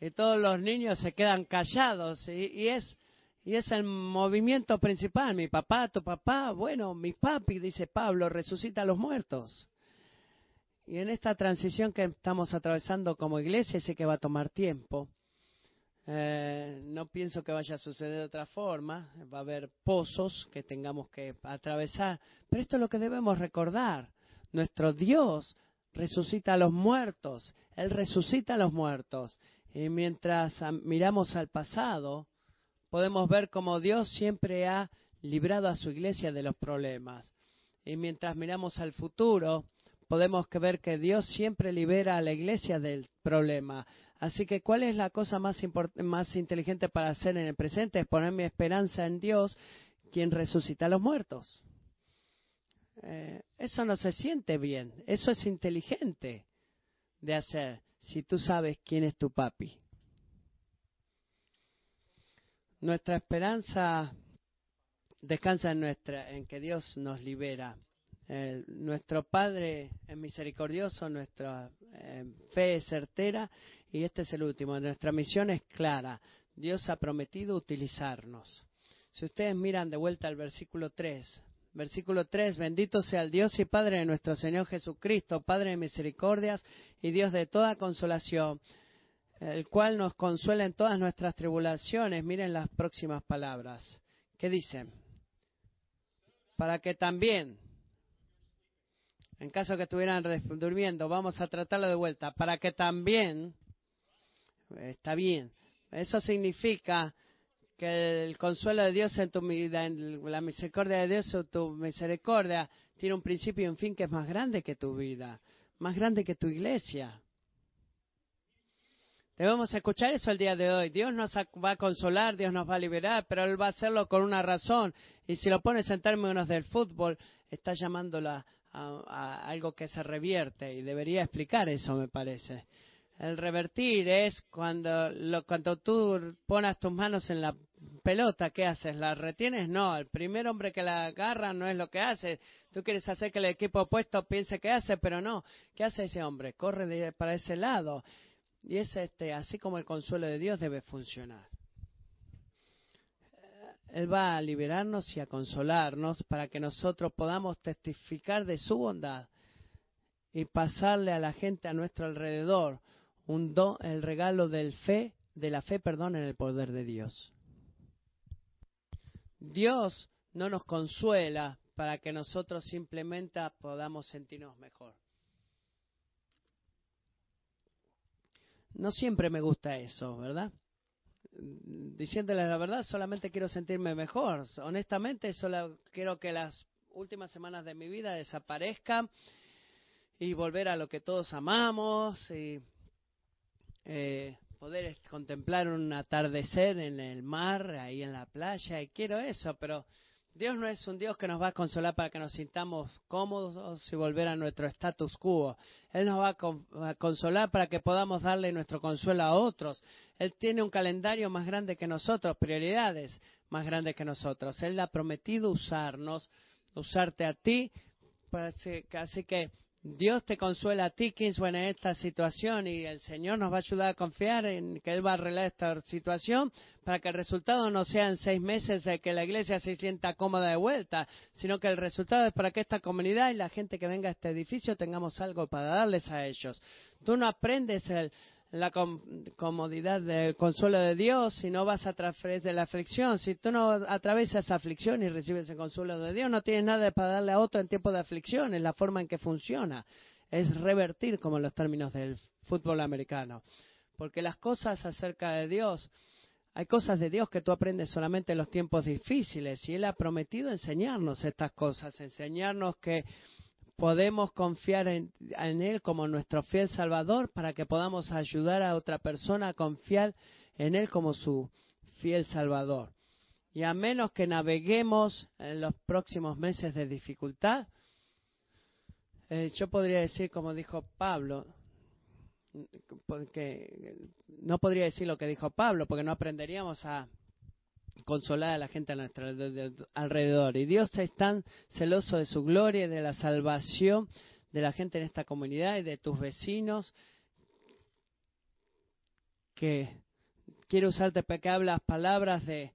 Y todos los niños se quedan callados y, es y es el movimiento principal. Mi papá, tu papá, bueno, mi papi, dice Pablo, resucita a los muertos. Y en esta transición que estamos atravesando como iglesia, sé que va a tomar tiempo. Eh, no pienso que vaya a suceder de otra forma. Va a haber pozos que tengamos que atravesar. Pero esto es lo que debemos recordar. Nuestro Dios resucita a los muertos. Él resucita a los muertos. Y mientras miramos al pasado, podemos ver cómo Dios siempre ha librado a su iglesia de los problemas. Y mientras miramos al futuro, podemos ver que Dios siempre libera a la iglesia del problema. Así que, ¿cuál es la cosa más, más inteligente para hacer en el presente? Es poner mi esperanza en Dios, quien resucita a los muertos. Eh, eso no se siente bien, eso es inteligente de hacer si tú sabes quién es tu papi. Nuestra esperanza descansa en, nuestra, en que Dios nos libera nuestro Padre es misericordioso, nuestra eh, fe es certera y este es el último. Nuestra misión es clara. Dios ha prometido utilizarnos. Si ustedes miran de vuelta al versículo 3, versículo 3, bendito sea el Dios y Padre de nuestro Señor Jesucristo, Padre de misericordias y Dios de toda consolación, el cual nos consuela en todas nuestras tribulaciones. Miren las próximas palabras. ¿Qué dicen? Para que también en caso que estuvieran durmiendo, vamos a tratarlo de vuelta, para que también, está bien, eso significa que el consuelo de Dios en tu vida, la misericordia de Dios en tu misericordia, tiene un principio y un fin que es más grande que tu vida, más grande que tu iglesia. Debemos escuchar eso el día de hoy. Dios nos va a consolar, Dios nos va a liberar, pero Él va a hacerlo con una razón. Y si lo pones en términos del fútbol, está llamándola a, algo que se revierte y debería explicar eso, me parece. El revertir es cuando, lo, cuando tú pones tus manos en la pelota, ¿qué haces? ¿La retienes? No, el primer hombre que la agarra no es lo que hace. Tú quieres hacer que el equipo opuesto piense que hace, pero no. ¿Qué hace ese hombre? Corre para ese lado. Y es este, así como el consuelo de Dios debe funcionar. Él va a liberarnos y a consolarnos para que nosotros podamos testificar de su bondad y pasarle a la gente a nuestro alrededor el regalo fe, de la fe, perdón, en el poder de Dios. Dios no nos consuela para que nosotros simplemente podamos sentirnos mejor. No siempre me gusta eso, ¿verdad? diciéndoles la verdad, solamente quiero sentirme mejor. Honestamente, solo quiero que las últimas semanas de mi vida desaparezcan y volver a lo que todos amamos. Y, eh, poder contemplar un atardecer en el mar, ahí en la playa, y quiero eso, pero Dios no es un Dios que nos va a consolar para que nos sintamos cómodos y volver a nuestro status quo. Él nos va a, consolar para que podamos darle nuestro consuelo a otros. Él tiene un calendario más grande que nosotros, prioridades más grandes que nosotros. Él ha prometido usarnos, usarte a ti. Así que Dios te consuela a ti, Kingsway, en esta situación y el Señor nos va a ayudar a confiar en que Él va a arreglar esta situación para que el resultado no sea en seis meses de que la iglesia se sienta cómoda de vuelta, sino que el resultado es para que esta comunidad y la gente que venga a este edificio tengamos algo para darles a ellos. Tú no aprendes el, la comodidad del consuelo de Dios si no vas a través de la aflicción. Si tú no atravesas esa aflicción y recibes el consuelo de Dios, no tienes nada para darle a otro en tiempo de aflicción. Es la forma en que funciona. Es revertir como en los términos del fútbol americano. Porque las cosas acerca de Dios, hay cosas de Dios que tú aprendes solamente en los tiempos difíciles y Él ha prometido enseñarnos estas cosas, enseñarnos que podemos confiar en, Él como nuestro fiel Salvador para que podamos ayudar a otra persona a confiar en Él como su fiel Salvador. Y a menos que naveguemos en los próximos meses de dificultad, eh, yo podría decir, como dijo Pablo, porque no podría decir lo que dijo Pablo, porque no aprenderíamos a consolar a la gente a nuestro alrededor. Y Dios es tan celoso de su gloria y de la salvación de la gente en esta comunidad y de tus vecinos que quiere usarte para que hablas palabras de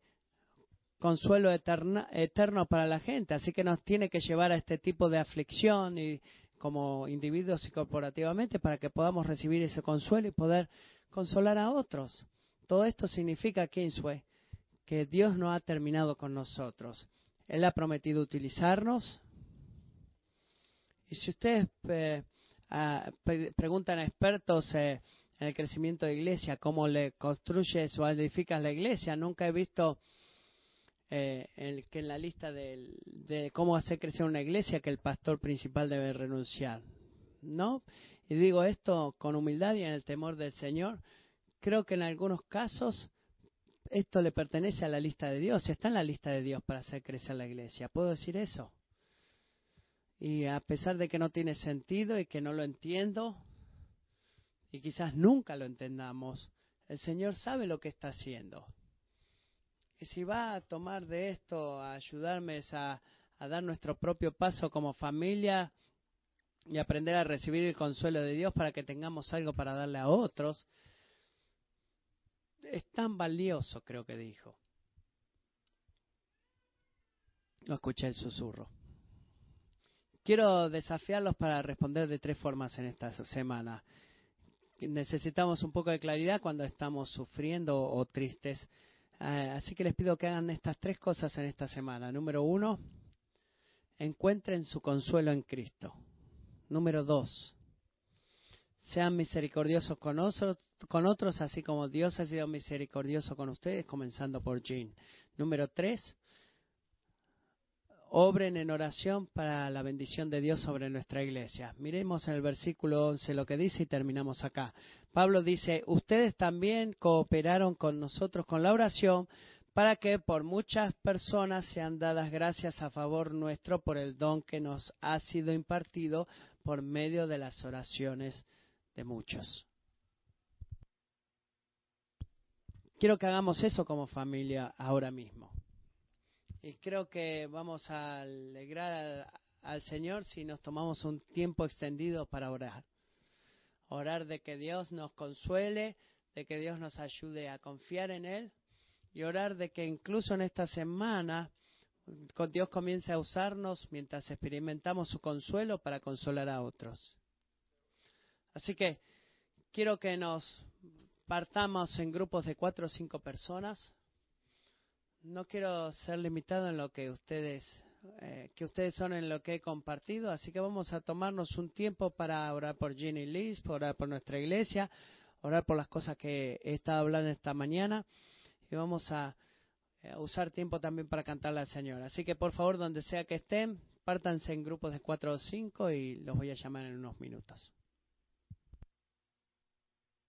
consuelo eterno para la gente. Así que nos tiene que llevar a este tipo de aflicción y como individuos y corporativamente para que podamos recibir ese consuelo y poder consolar a otros. Todo esto significa, Kingsway, que Dios no ha terminado con nosotros. Él ha prometido utilizarnos. Y si ustedes eh, preguntan a expertos eh, en el crecimiento de iglesia, cómo le construyes o edificas la iglesia, nunca he visto eh, que en la lista de, de cómo hacer crecer una iglesia que el pastor principal debe renunciar. ¿No? Y digo esto con humildad y en el temor del Señor. Creo que en algunos casos esto le pertenece a la lista de Dios, está en la lista de Dios para hacer crecer la iglesia. ¿Puedo decir eso? Y a pesar de que no tiene sentido y que no lo entiendo, y quizás nunca lo entendamos, el Señor sabe lo que está haciendo. Y si va a tomar de esto, a ayudarme a, a dar nuestro propio paso como familia y aprender a recibir el consuelo de Dios para que tengamos algo para darle a otros, es tan valioso, creo que dijo. No escuché el susurro. Quiero desafiarlos para responder de tres formas en esta semana. Necesitamos un poco de claridad cuando estamos sufriendo o tristes. Eh, así que les pido que hagan estas tres cosas en esta semana. Número uno, encuentren su consuelo en Cristo. Número dos, sean misericordiosos con, con otros, así como Dios ha sido misericordioso con ustedes, comenzando por Jean. Número tres, obren en oración para la bendición de Dios sobre nuestra iglesia. Miremos en el versículo 11 lo que dice y terminamos acá. Pablo dice, ustedes también cooperaron con nosotros con la oración para que por muchas personas sean dadas gracias a favor nuestro por el don que nos ha sido impartido por medio de las oraciones de muchos. Quiero que hagamos eso como familia ahora mismo. Y creo que vamos a alegrar al, Señor si nos tomamos un tiempo extendido para orar. Orar de que Dios nos consuele, de que Dios nos ayude a confiar en Él y orar de que incluso en esta semana Dios comience a usarnos mientras experimentamos su consuelo para consolar a otros. Así que quiero que nos partamos en grupos de cuatro o cinco personas. No quiero ser limitado en lo que ustedes eh, que ustedes son en lo que he compartido, así que vamos a tomarnos un tiempo para orar por Ginny Liz, para orar por nuestra iglesia, orar por las cosas que he estado hablando esta mañana y vamos a eh, usar tiempo también para cantarle al Señor. Así que por favor, donde sea que estén, pártanse en grupos de cuatro o cinco y los voy a llamar en unos minutos.